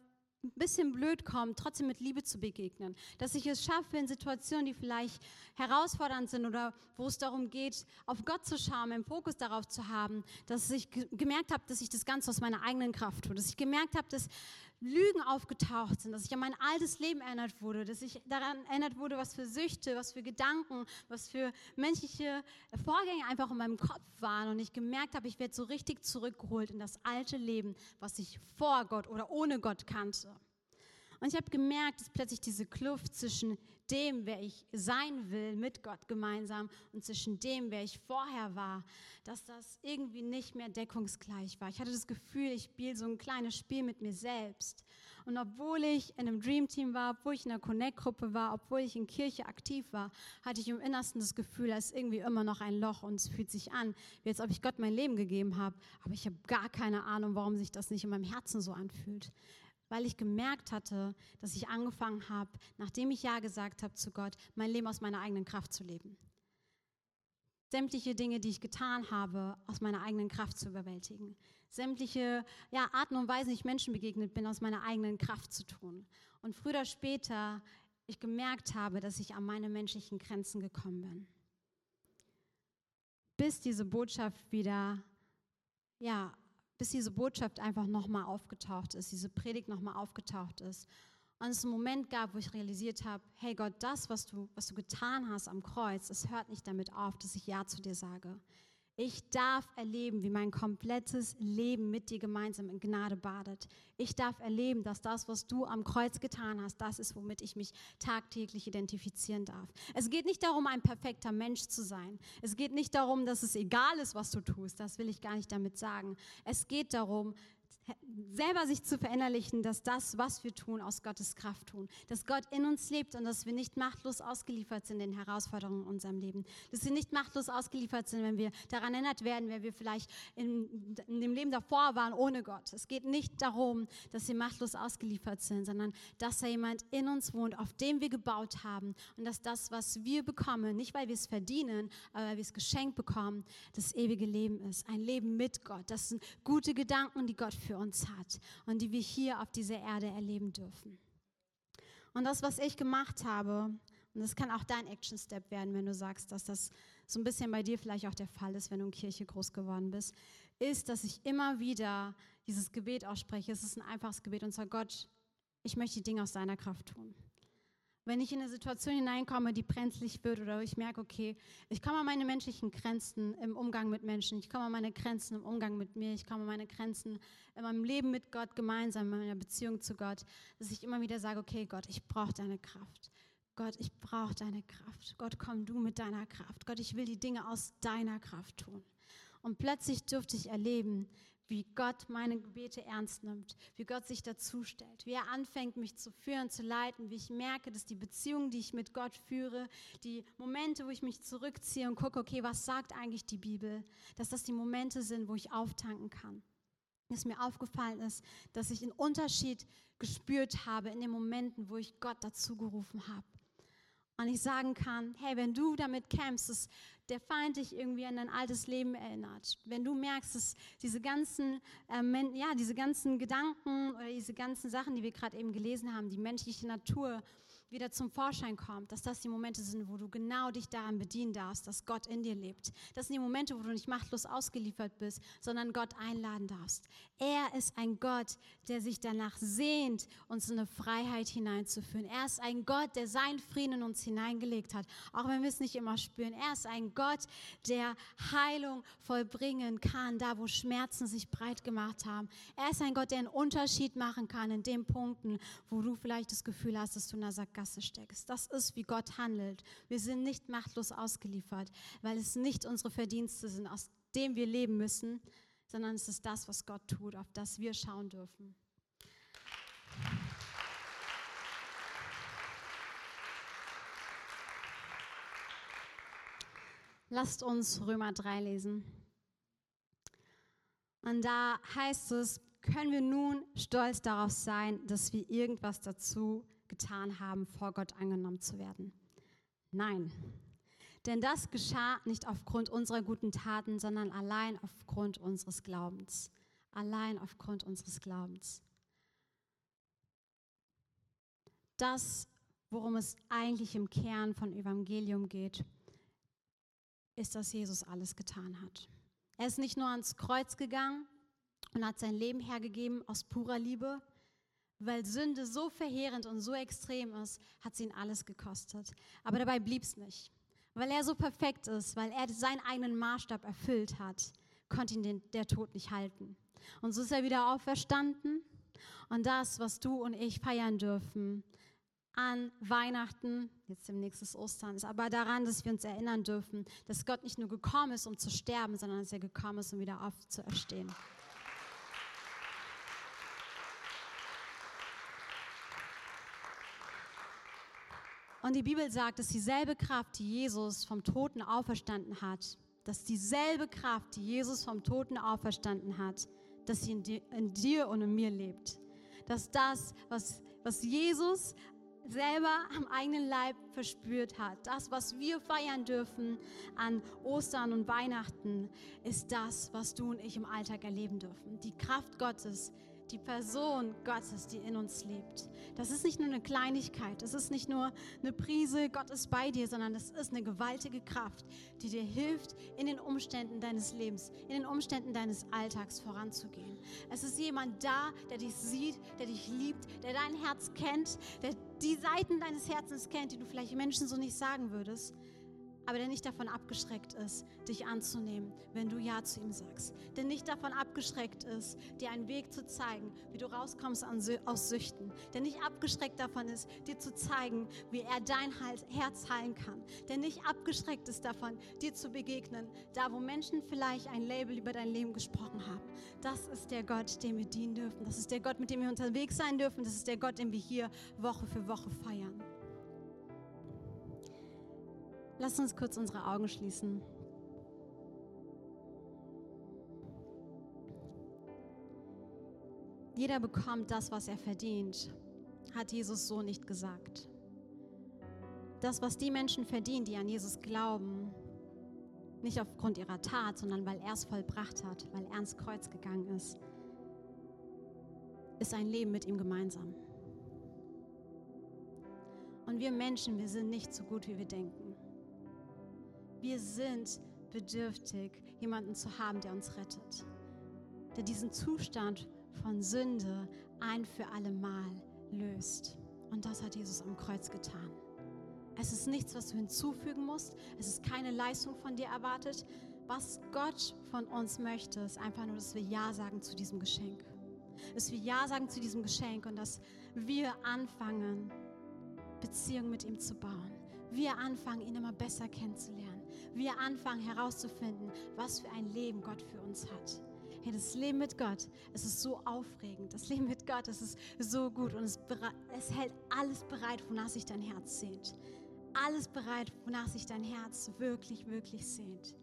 ein bisschen blöd kommt, trotzdem mit Liebe zu begegnen. Dass ich es schaffe, in Situationen, die vielleicht herausfordernd sind oder wo es darum geht, auf Gott zu schauen, einen Fokus darauf zu haben, dass ich gemerkt habe, dass ich das Ganze aus meiner eigenen Kraft tue. Dass ich gemerkt habe, dass Lügen aufgetaucht sind, dass ich an mein altes Leben erinnert wurde, dass ich daran erinnert wurde, was für Süchte, was für Gedanken, was für menschliche Vorgänge einfach in meinem Kopf waren und ich gemerkt habe, ich werde so richtig zurückgeholt in das alte Leben, was ich vor Gott oder ohne Gott kannte. Und ich habe gemerkt, dass plötzlich diese Kluft zwischen dem, wer ich sein will, mit Gott gemeinsam, und zwischen dem, wer ich vorher war, dass das irgendwie nicht mehr deckungsgleich war. Ich hatte das Gefühl, ich spiele so ein kleines Spiel mit mir selbst. Und obwohl ich in einem Dream Team war, obwohl ich in einer Connect-Gruppe war, obwohl ich in Kirche aktiv war, hatte ich im Innersten das Gefühl, da ist irgendwie immer noch ein Loch und es fühlt sich an, wie als ob ich Gott mein Leben gegeben habe. Aber ich habe gar keine Ahnung, warum sich das nicht in meinem Herzen so anfühlt weil ich gemerkt hatte, dass ich angefangen habe, nachdem ich Ja gesagt habe zu Gott, mein Leben aus meiner eigenen Kraft zu leben. Sämtliche Dinge, die ich getan habe, aus meiner eigenen Kraft zu überwältigen. Sämtliche ja, Arten und Weisen, wie ich Menschen begegnet bin, aus meiner eigenen Kraft zu tun. Und früher oder später ich gemerkt habe, dass ich an meine menschlichen Grenzen gekommen bin. Bis diese Botschaft wieder ja, bis diese Botschaft einfach nochmal aufgetaucht ist, diese Predigt nochmal aufgetaucht ist. Und es einen Moment gab, wo ich realisiert habe, hey Gott, das, was du, was du getan hast am Kreuz, es hört nicht damit auf, dass ich Ja zu dir sage. Ich darf erleben, wie mein komplettes Leben mit dir gemeinsam in Gnade badet. Ich darf erleben, dass das, was du am Kreuz getan hast, das ist, womit ich mich tagtäglich identifizieren darf. Es geht nicht darum, ein perfekter Mensch zu sein. Es geht nicht darum, dass es egal ist, was du tust. Das will ich gar nicht damit sagen. Es geht darum, selber sich zu verinnerlichen, dass das, was wir tun, aus Gottes Kraft tun. Dass Gott in uns lebt und dass wir nicht machtlos ausgeliefert sind den Herausforderungen in unserem Leben. Dass wir nicht machtlos ausgeliefert sind, wenn wir daran erinnert werden, wer wir vielleicht in, in dem Leben davor waren ohne Gott. Es geht nicht darum, dass wir machtlos ausgeliefert sind, sondern dass da jemand in uns wohnt, auf dem wir gebaut haben und dass das, was wir bekommen, nicht weil wir es verdienen, aber weil wir es geschenkt bekommen, das ewige Leben ist. Ein Leben mit Gott. Das sind gute Gedanken, die Gott für uns hat und die wir hier auf dieser Erde erleben dürfen. Und das, was ich gemacht habe, und das kann auch dein Action Step werden, wenn du sagst, dass das so ein bisschen bei dir vielleicht auch der Fall ist, wenn du in Kirche groß geworden bist, ist, dass ich immer wieder dieses Gebet ausspreche. Es ist ein einfaches Gebet und zwar Gott, ich möchte die Dinge aus deiner Kraft tun. Wenn ich in eine Situation hineinkomme, die brenzlig wird oder ich merke, okay, ich komme an meine menschlichen Grenzen im Umgang mit Menschen, ich komme an meine Grenzen im Umgang mit mir, ich komme an meine Grenzen in meinem Leben mit Gott gemeinsam, in meiner Beziehung zu Gott, dass ich immer wieder sage, okay, Gott, ich brauche deine Kraft. Gott, ich brauche deine Kraft. Gott, komm du mit deiner Kraft. Gott, ich will die Dinge aus deiner Kraft tun. Und plötzlich durfte ich erleben, wie Gott meine Gebete ernst nimmt, wie Gott sich dazu stellt, wie er anfängt, mich zu führen, zu leiten, wie ich merke, dass die Beziehungen, die ich mit Gott führe, die Momente, wo ich mich zurückziehe und gucke, okay, was sagt eigentlich die Bibel, dass das die Momente sind, wo ich auftanken kann. Dass mir aufgefallen ist, dass ich einen Unterschied gespürt habe in den Momenten, wo ich Gott dazu gerufen habe. Und ich sagen kann, hey, wenn du damit kämpfst, dass der Feind dich irgendwie an dein altes Leben erinnert, wenn du merkst, dass diese ganzen, ähm, ja, diese ganzen Gedanken oder diese ganzen Sachen, die wir gerade eben gelesen haben, die menschliche Natur, wieder zum Vorschein kommt, dass das die Momente sind, wo du genau dich daran bedienen darfst, dass Gott in dir lebt. Das sind die Momente, wo du nicht machtlos ausgeliefert bist, sondern Gott einladen darfst. Er ist ein Gott, der sich danach sehnt, uns in eine Freiheit hineinzuführen. Er ist ein Gott, der seinen Frieden in uns hineingelegt hat, auch wenn wir es nicht immer spüren. Er ist ein Gott, der Heilung vollbringen kann, da wo Schmerzen sich breit gemacht haben. Er ist ein Gott, der einen Unterschied machen kann in den Punkten, wo du vielleicht das Gefühl hast, dass du in einer Sackgasse steckst. Das ist, wie Gott handelt. Wir sind nicht machtlos ausgeliefert, weil es nicht unsere Verdienste sind, aus dem wir leben müssen, sondern es ist das, was Gott tut, auf das wir schauen dürfen. Lasst uns Römer 3 lesen. Und da heißt es, können wir nun stolz darauf sein, dass wir irgendwas dazu getan haben, vor Gott angenommen zu werden. Nein, denn das geschah nicht aufgrund unserer guten Taten, sondern allein aufgrund unseres Glaubens. Allein aufgrund unseres Glaubens. Das, worum es eigentlich im Kern von Evangelium geht, ist, dass Jesus alles getan hat. Er ist nicht nur ans Kreuz gegangen und hat sein Leben hergegeben aus purer Liebe, weil Sünde so verheerend und so extrem ist, hat sie ihn alles gekostet. Aber dabei blieb es nicht. Weil er so perfekt ist, weil er seinen eigenen Maßstab erfüllt hat, konnte ihn den, der Tod nicht halten. Und so ist er wieder auferstanden. Und das, was du und ich feiern dürfen an Weihnachten, jetzt demnächst ist Ostern, ist aber daran, dass wir uns erinnern dürfen, dass Gott nicht nur gekommen ist, um zu sterben, sondern dass er gekommen ist, um wieder aufzuerstehen. Und die Bibel sagt, dass dieselbe Kraft, die Jesus vom Toten auferstanden hat, dass dieselbe Kraft, die Jesus vom Toten auferstanden hat, dass sie in dir, in dir und in mir lebt. Dass das, was, was Jesus selber am eigenen Leib verspürt hat, das, was wir feiern dürfen an Ostern und Weihnachten, ist das, was du und ich im Alltag erleben dürfen. Die Kraft Gottes, die Person Gottes, die in uns lebt. Das ist nicht nur eine Kleinigkeit, das ist nicht nur eine Prise, Gott ist bei dir, sondern das ist eine gewaltige Kraft, die dir hilft, in den Umständen deines Lebens, in den Umständen deines Alltags voranzugehen. Es ist jemand da, der dich sieht, der dich liebt, der dein Herz kennt, der die Seiten deines Herzens kennt, die du vielleicht Menschen so nicht sagen würdest aber der nicht davon abgeschreckt ist, dich anzunehmen, wenn du Ja zu ihm sagst. Der nicht davon abgeschreckt ist, dir einen Weg zu zeigen, wie du rauskommst aus Süchten. Der nicht abgeschreckt davon ist, dir zu zeigen, wie er dein Herz heilen kann. Der nicht abgeschreckt ist davon, dir zu begegnen, da wo Menschen vielleicht ein Label über dein Leben gesprochen haben. Das ist der Gott, dem wir dienen dürfen. Das ist der Gott, mit dem wir unterwegs sein dürfen. Das ist der Gott, den wir hier Woche für Woche feiern. Lass uns kurz unsere Augen schließen. Jeder bekommt das, was er verdient, hat Jesus so nicht gesagt. Das, was die Menschen verdienen, die an Jesus glauben, nicht aufgrund ihrer Tat, sondern weil er es vollbracht hat, weil er ans Kreuz gegangen ist, ist ein Leben mit ihm gemeinsam. Und wir Menschen, wir sind nicht so gut, wie wir denken. Wir sind bedürftig, jemanden zu haben, der uns rettet, der diesen Zustand von Sünde ein für alle Mal löst. Und das hat Jesus am Kreuz getan. Es ist nichts, was du hinzufügen musst. Es ist keine Leistung von dir erwartet. Was Gott von uns möchte, ist einfach nur, dass wir Ja sagen zu diesem Geschenk. Dass wir Ja sagen zu diesem Geschenk und dass wir anfangen, Beziehungen mit ihm zu bauen. Wir anfangen, ihn immer besser kennenzulernen wir anfangen herauszufinden, was für ein Leben Gott für uns hat. Hey, das Leben mit Gott, es ist so aufregend. Das Leben mit Gott, es ist so gut und es, es hält alles bereit, wonach sich dein Herz sehnt. Alles bereit, wonach sich dein Herz wirklich, wirklich sehnt.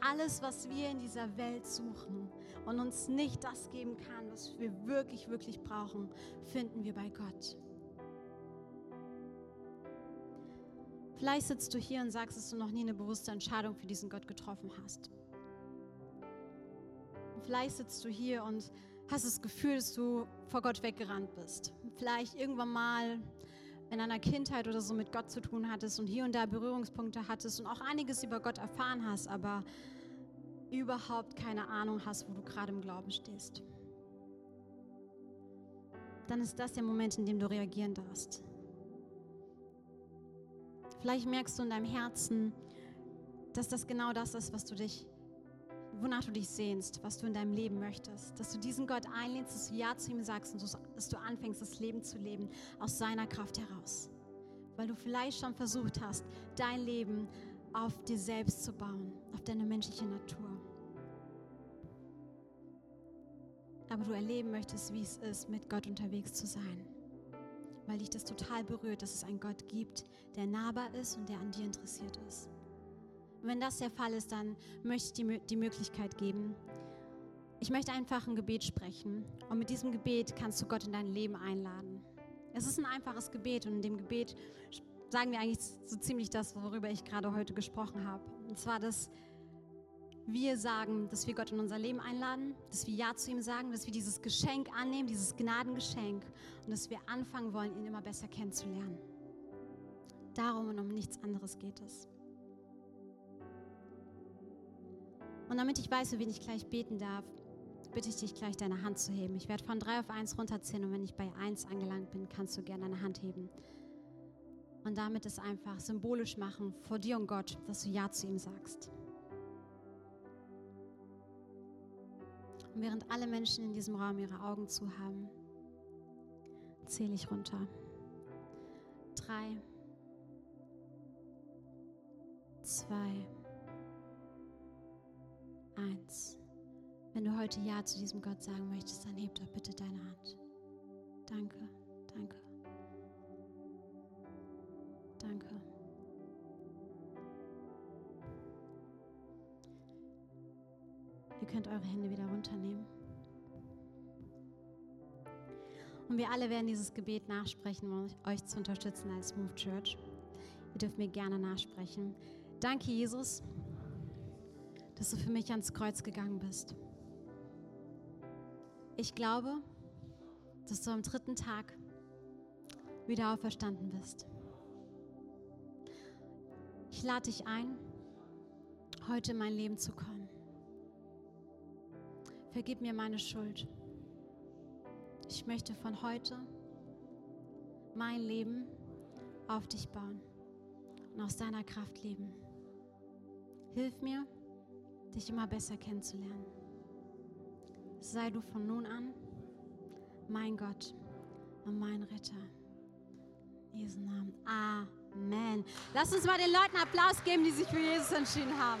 Alles, was wir in dieser Welt suchen und uns nicht das geben kann, was wir wirklich, wirklich brauchen, finden wir bei Gott. Vielleicht sitzt du hier und sagst, dass du noch nie eine bewusste Entscheidung für diesen Gott getroffen hast. Vielleicht sitzt du hier und hast das Gefühl, dass du vor Gott weggerannt bist. Vielleicht irgendwann mal in einer Kindheit oder so mit Gott zu tun hattest und hier und da Berührungspunkte hattest und auch einiges über Gott erfahren hast, aber überhaupt keine Ahnung hast, wo du gerade im Glauben stehst. Dann ist das der Moment, in dem du reagieren darfst. Vielleicht merkst du in deinem Herzen, dass das genau das ist, was du dich, wonach du dich sehnst, was du in deinem Leben möchtest. Dass du diesen Gott einlehnst, dass du Ja zu ihm sagst und dass du anfängst, das Leben zu leben aus seiner Kraft heraus. Weil du vielleicht schon versucht hast, dein Leben auf dir selbst zu bauen, auf deine menschliche Natur. Aber du erleben möchtest, wie es ist, mit Gott unterwegs zu sein weil dich das total berührt, dass es einen Gott gibt, der nahbar ist und der an dir interessiert ist. Und wenn das der Fall ist, dann möchte ich dir die Möglichkeit geben. Ich möchte einfach ein Gebet sprechen und mit diesem Gebet kannst du Gott in dein Leben einladen. Es ist ein einfaches Gebet und in dem Gebet sagen wir eigentlich so ziemlich das, worüber ich gerade heute gesprochen habe. Und zwar, dass wir sagen, dass wir Gott in unser Leben einladen, dass wir Ja zu ihm sagen, dass wir dieses Geschenk annehmen, dieses Gnadengeschenk und dass wir anfangen wollen, ihn immer besser kennenzulernen. Darum und um nichts anderes geht es. Und damit ich weiß, für wen ich gleich beten darf, bitte ich dich gleich deine Hand zu heben. Ich werde von drei auf eins runterzählen und wenn ich bei eins angelangt bin, kannst du gerne deine Hand heben. Und damit es einfach symbolisch machen vor dir und Gott, dass du Ja zu ihm sagst. Und während alle Menschen in diesem Raum ihre Augen zu haben, zähle ich runter. Drei, zwei, eins. Wenn du heute Ja zu diesem Gott sagen möchtest, dann heb doch bitte deine Hand. Danke, danke. Danke. Ihr könnt eure Hände wieder runternehmen. Und wir alle werden dieses Gebet nachsprechen, um euch zu unterstützen als Move Church. Ihr dürft mir gerne nachsprechen. Danke, Jesus, dass du für mich ans Kreuz gegangen bist. Ich glaube, dass du am dritten Tag wieder auferstanden bist. Ich lade dich ein, heute in mein Leben zu kommen. Vergib mir meine Schuld. Ich möchte von heute mein Leben auf dich bauen und aus deiner Kraft leben. Hilf mir, dich immer besser kennenzulernen. Sei du von nun an mein Gott und mein Ritter. In Jesu Namen. Amen. Lass uns mal den Leuten Applaus geben, die sich für Jesus entschieden haben.